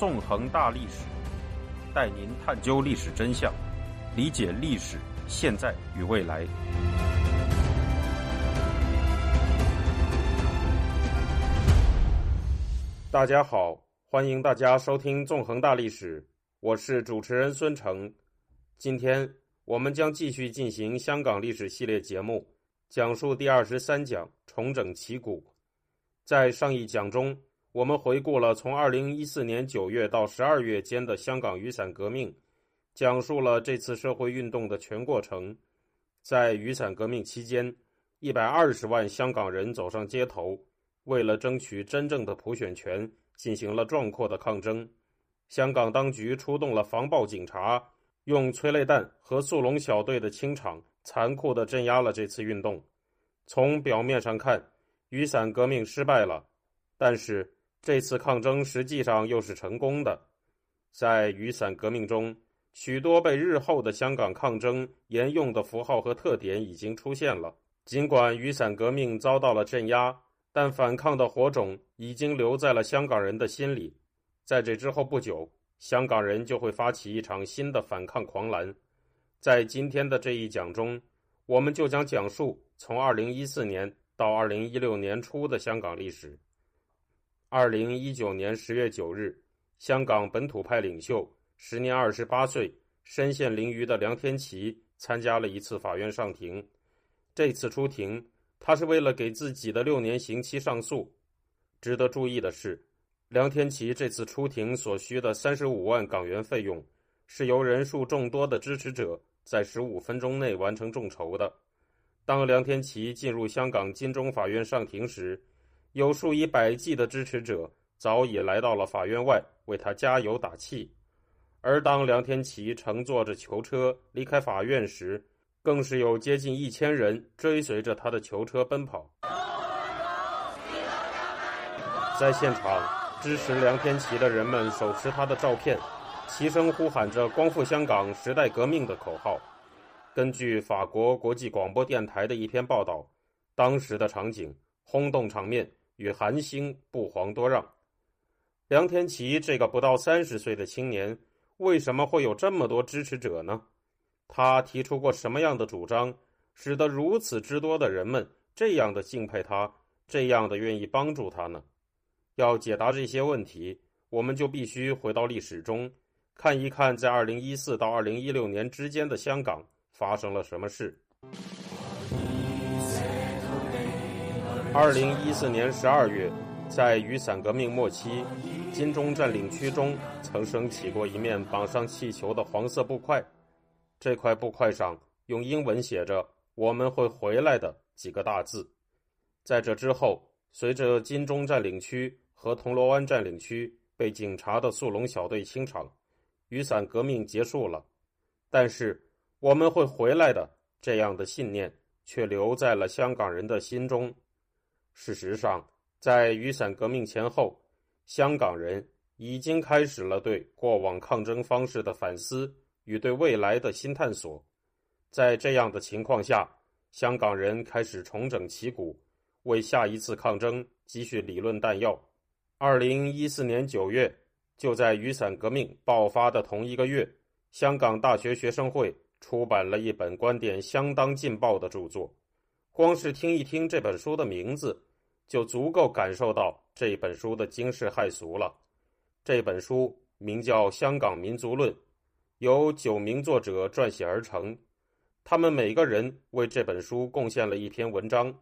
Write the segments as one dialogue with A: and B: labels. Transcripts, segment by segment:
A: 纵横大历史，带您探究历史真相，理解历史现在与未来。大家好，欢迎大家收听《纵横大历史》，我是主持人孙成。今天我们将继续进行香港历史系列节目，讲述第二十三讲“重整旗鼓”。在上一讲中，我们回顾了从二零一四年九月到十二月间的香港雨伞革命，讲述了这次社会运动的全过程。在雨伞革命期间，一百二十万香港人走上街头。为了争取真正的普选权，进行了壮阔的抗争。香港当局出动了防暴警察，用催泪弹和速龙小队的清场，残酷地镇压了这次运动。从表面上看，雨伞革命失败了，但是这次抗争实际上又是成功的。在雨伞革命中，许多被日后的香港抗争沿用的符号和特点已经出现了。尽管雨伞革命遭到了镇压。但反抗的火种已经留在了香港人的心里，在这之后不久，香港人就会发起一场新的反抗狂澜。在今天的这一讲中，我们就将讲述从2014年到2016年初的香港历史。2019年10月9日，香港本土派领袖、时年28岁、身陷囹圄的梁天琦参加了一次法院上庭。这次出庭。他是为了给自己的六年刑期上诉。值得注意的是，梁天琦这次出庭所需的三十五万港元费用，是由人数众多的支持者在十五分钟内完成众筹的。当梁天琦进入香港金钟法院上庭时，有数以百计的支持者早已来到了法院外为他加油打气。而当梁天琦乘坐着囚车离开法院时，更是有接近一千人追随着他的囚车奔跑，在现场支持梁天琦的人们手持他的照片，齐声呼喊着“光复香港，时代革命”的口号。根据法国国际广播电台的一篇报道，当时的场景轰动场面与韩星不遑多让。梁天琦这个不到三十岁的青年，为什么会有这么多支持者呢？他提出过什么样的主张，使得如此之多的人们这样的敬佩他，这样的愿意帮助他呢？要解答这些问题，我们就必须回到历史中，看一看在二零一四到二零一六年之间的香港发生了什么事。二零一四年十二月，在雨伞革命末期，金钟占领区中曾升起过一面绑上气球的黄色布块。这块布块上用英文写着“我们会回来的”几个大字。在这之后，随着金钟占领区和铜锣湾占领区被警察的速龙小队清场，雨伞革命结束了。但是“我们会回来的”这样的信念却留在了香港人的心中。事实上，在雨伞革命前后，香港人已经开始了对过往抗争方式的反思。与对未来的新探索，在这样的情况下，香港人开始重整旗鼓，为下一次抗争积蓄理论弹药。二零一四年九月，就在雨伞革命爆发的同一个月，香港大学学生会出版了一本观点相当劲爆的著作。光是听一听这本书的名字，就足够感受到这本书的惊世骇俗了。这本书名叫《香港民族论》。由九名作者撰写而成，他们每个人为这本书贡献了一篇文章，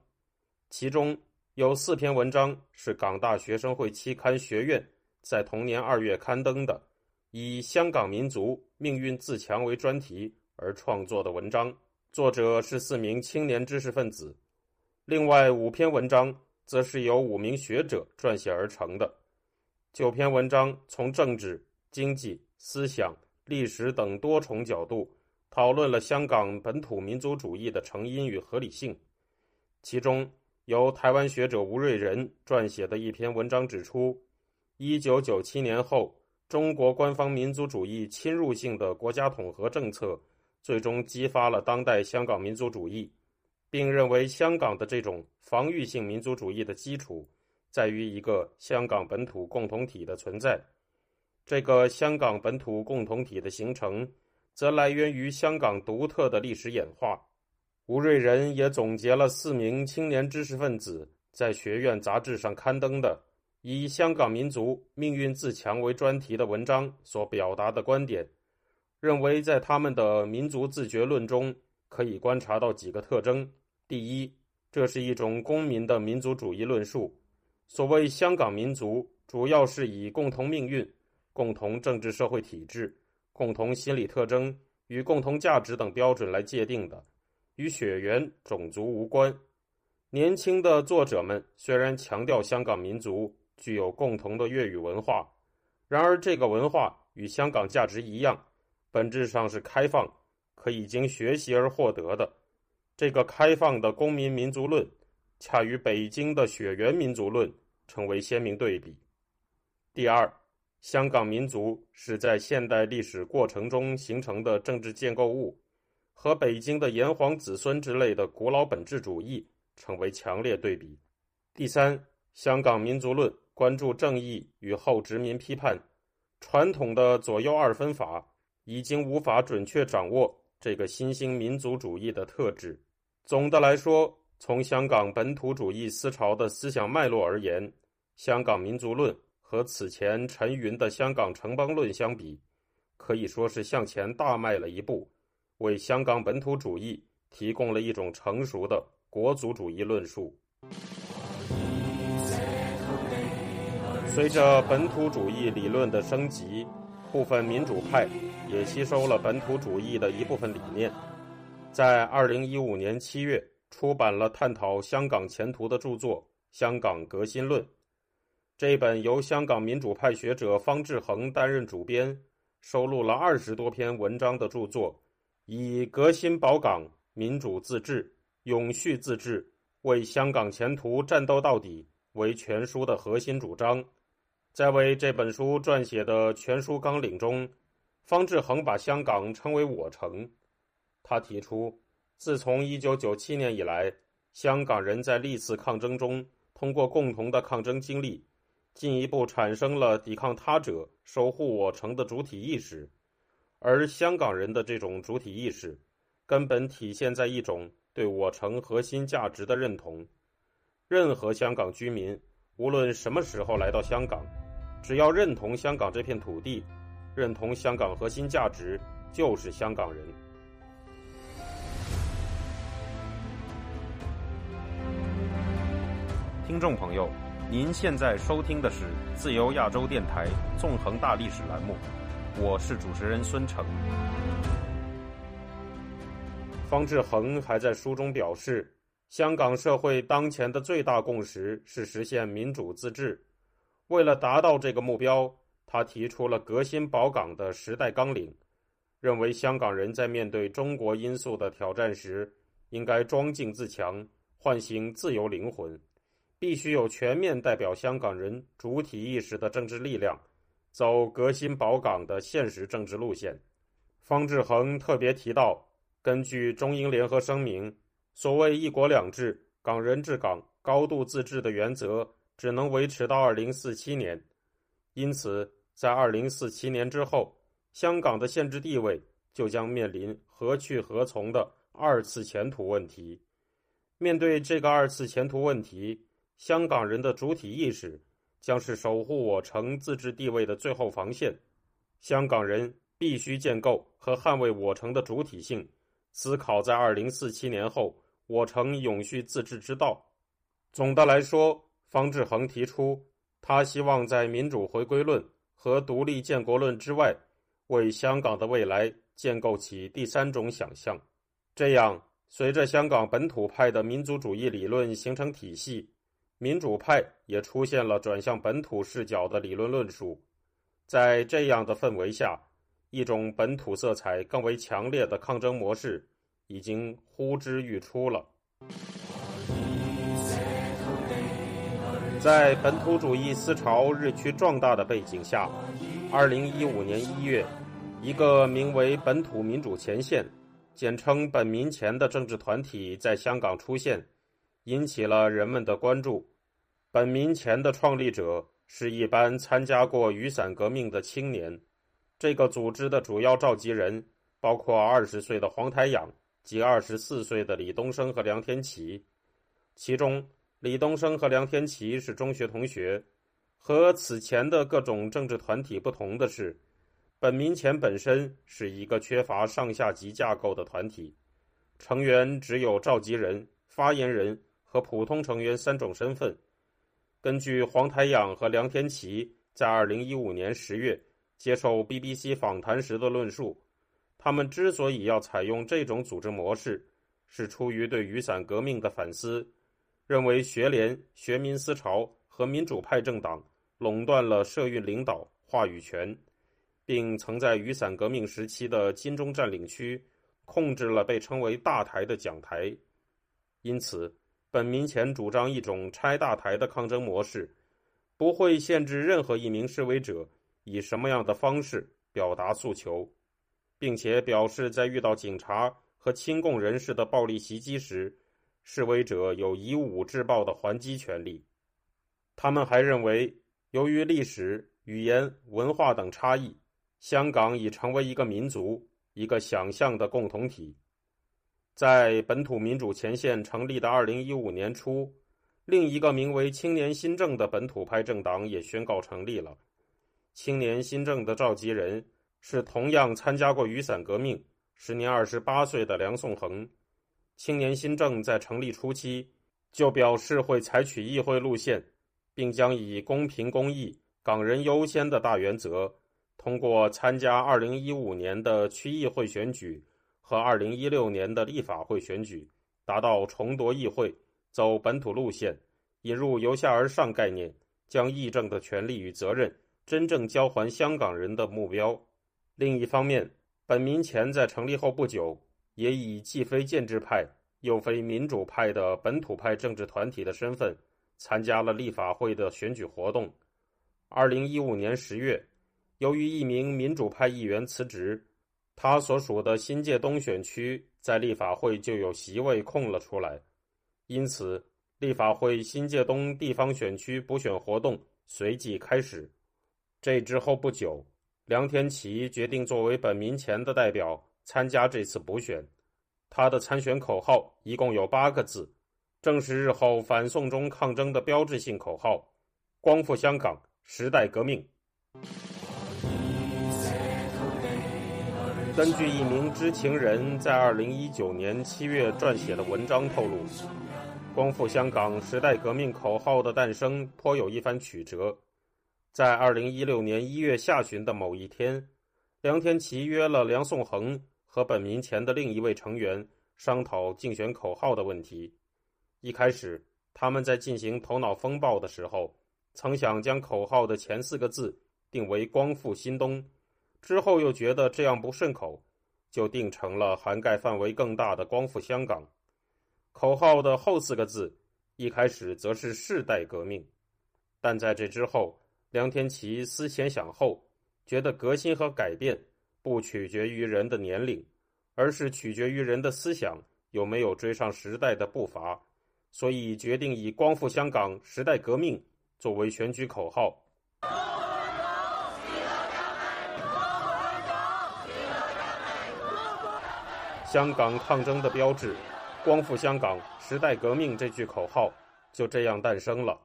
A: 其中有四篇文章是港大学生会期刊《学院》在同年二月刊登的，以“香港民族命运自强”为专题而创作的文章，作者是四名青年知识分子；另外五篇文章则是由五名学者撰写而成的，九篇文章从政治、经济、思想。历史等多重角度讨论了香港本土民族主义的成因与合理性。其中，由台湾学者吴瑞仁撰写的一篇文章指出，一九九七年后，中国官方民族主义侵入性的国家统合政策，最终激发了当代香港民族主义，并认为香港的这种防御性民族主义的基础，在于一个香港本土共同体的存在。这个香港本土共同体的形成，则来源于香港独特的历史演化。吴瑞仁也总结了四名青年知识分子在学院杂志上刊登的以“香港民族命运自强”为专题的文章所表达的观点，认为在他们的民族自觉论中可以观察到几个特征：第一，这是一种公民的民族主义论述，所谓香港民族，主要是以共同命运。共同政治社会体制、共同心理特征与共同价值等标准来界定的，与血缘种族无关。年轻的作者们虽然强调香港民族具有共同的粤语文化，然而这个文化与香港价值一样，本质上是开放，可以经学习而获得的。这个开放的公民民族论，恰与北京的血缘民族论成为鲜明对比。第二。香港民族是在现代历史过程中形成的政治建构物，和北京的炎黄子孙之类的古老本质主义成为强烈对比。第三，香港民族论关注正义与后殖民批判，传统的左右二分法已经无法准确掌握这个新兴民族主义的特质。总的来说，从香港本土主义思潮的思想脉络而言，香港民族论。和此前陈云的香港城邦论相比，可以说是向前大迈了一步，为香港本土主义提供了一种成熟的国族主义论述。随着本土主义理论的升级，部分民主派也吸收了本土主义的一部分理念，在二零一五年七月出版了探讨香港前途的著作《香港革新论》。这本由香港民主派学者方志恒担任主编、收录了二十多篇文章的著作，以“革新保港、民主自治、永续自治，为香港前途战斗到底”为全书的核心主张。在为这本书撰写的全书纲领中，方志恒把香港称为“我城”。他提出，自从一九九七年以来，香港人在历次抗争中通过共同的抗争经历。进一步产生了抵抗他者、守护我城的主体意识，而香港人的这种主体意识，根本体现在一种对我城核心价值的认同。任何香港居民，无论什么时候来到香港，只要认同香港这片土地，认同香港核心价值，就是香港人。听众朋友。您现在收听的是自由亚洲电台纵横大历史栏目，我是主持人孙成。方志恒还在书中表示，香港社会当前的最大共识是实现民主自治。为了达到这个目标，他提出了革新保港的时代纲领，认为香港人在面对中国因素的挑战时，应该庄敬自强，唤醒自由灵魂。必须有全面代表香港人主体意识的政治力量，走革新保港的现实政治路线。方志恒特别提到，根据中英联合声明，所谓“一国两制”、“港人治港”、“高度自治”的原则只能维持到二零四七年，因此，在二零四七年之后，香港的宪制地位就将面临何去何从的二次前途问题。面对这个二次前途问题，香港人的主体意识将是守护我城自治地位的最后防线。香港人必须建构和捍卫我城的主体性，思考在二零四七年后我城永续自治之道。总的来说，方志恒提出，他希望在民主回归论和独立建国论之外，为香港的未来建构起第三种想象。这样，随着香港本土派的民族主义理论形成体系。民主派也出现了转向本土视角的理论论述，在这样的氛围下，一种本土色彩更为强烈的抗争模式已经呼之欲出了。在本土主义思潮日趋壮大的背景下，二零一五年一月，一个名为“本土民主前线”（简称“本民前”）的政治团体在香港出现。引起了人们的关注。本民前的创立者是一般参加过雨伞革命的青年。这个组织的主要召集人包括二十岁的黄台仰及二十四岁的李东生和梁天琦。其中，李东生和梁天琦是中学同学。和此前的各种政治团体不同的是，本民前本身是一个缺乏上下级架构的团体，成员只有召集人、发言人和普通成员三种身份。根据黄台仰和梁天琦在2015年10月接受 BBC 访谈时的论述，他们之所以要采用这种组织模式，是出于对雨伞革命的反思，认为学联、学民思潮和民主派政党。垄断了社运领导话语权，并曾在雨伞革命时期的金钟占领区控制了被称为“大台”的讲台。因此，本民前主张一种拆大台的抗争模式，不会限制任何一名示威者以什么样的方式表达诉求，并且表示在遇到警察和亲共人士的暴力袭击时，示威者有以武制暴的还击权利。他们还认为。由于历史、语言、文化等差异，香港已成为一个民族、一个想象的共同体。在本土民主前线成立的二零一五年初，另一个名为“青年新政”的本土派政党也宣告成立了。青年新政的召集人是同样参加过雨伞革命、时年二十八岁的梁颂恒。青年新政在成立初期就表示会采取议会路线。并将以公平公义、港人优先的大原则，通过参加2015年的区议会选举和2016年的立法会选举，达到重夺议会、走本土路线、引入由下而上概念、将议政的权利与责任真正交还香港人的目标。另一方面，本民前在成立后不久，也以既非建制派又非民主派的本土派政治团体的身份。参加了立法会的选举活动。二零一五年十月，由于一名民主派议员辞职，他所属的新界东选区在立法会就有席位空了出来，因此立法会新界东地方选区补选活动随即开始。这之后不久，梁天琦决定作为本民前的代表参加这次补选。他的参选口号一共有八个字。正是日后反送中抗争的标志性口号：“光复香港，时代革命。”根据一名知情人在二零一九年七月撰写的文章透露，“光复香港，时代革命”口号的诞生颇有一番曲折。在二零一六年一月下旬的某一天，梁天琦约了梁颂恒和本民前的另一位成员商讨竞选口号的问题。一开始，他们在进行头脑风暴的时候，曾想将口号的前四个字定为“光复新东”，之后又觉得这样不顺口，就定成了涵盖范围更大的“光复香港”。口号的后四个字一开始则是“世代革命”，但在这之后，梁天琦思前想后，觉得革新和改变不取决于人的年龄，而是取决于人的思想有没有追上时代的步伐。所以决定以“光复香港，时代革命”作为选举口号。香港抗争的标志“光复香港，时代革命”这句口号就这样诞生了。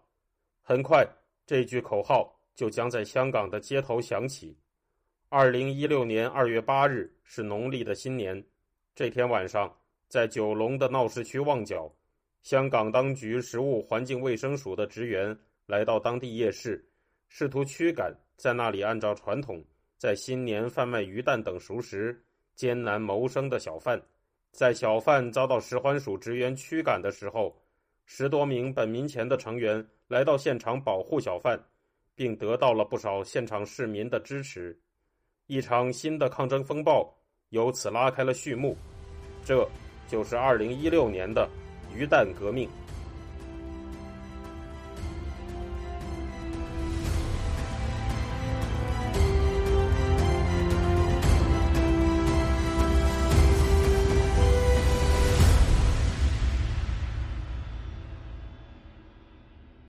A: 很快，这句口号就将在香港的街头响起。二零一六年二月八日是农历的新年，这天晚上，在九龙的闹市区旺角。香港当局食物环境卫生署的职员来到当地夜市，试图驱赶在那里按照传统在新年贩卖鱼蛋等熟食、艰难谋生的小贩。在小贩遭到食环署职员驱赶的时候，十多名本民前的成员来到现场保护小贩，并得到了不少现场市民的支持。一场新的抗争风暴由此拉开了序幕。这就是二零一六年的。鱼蛋革命。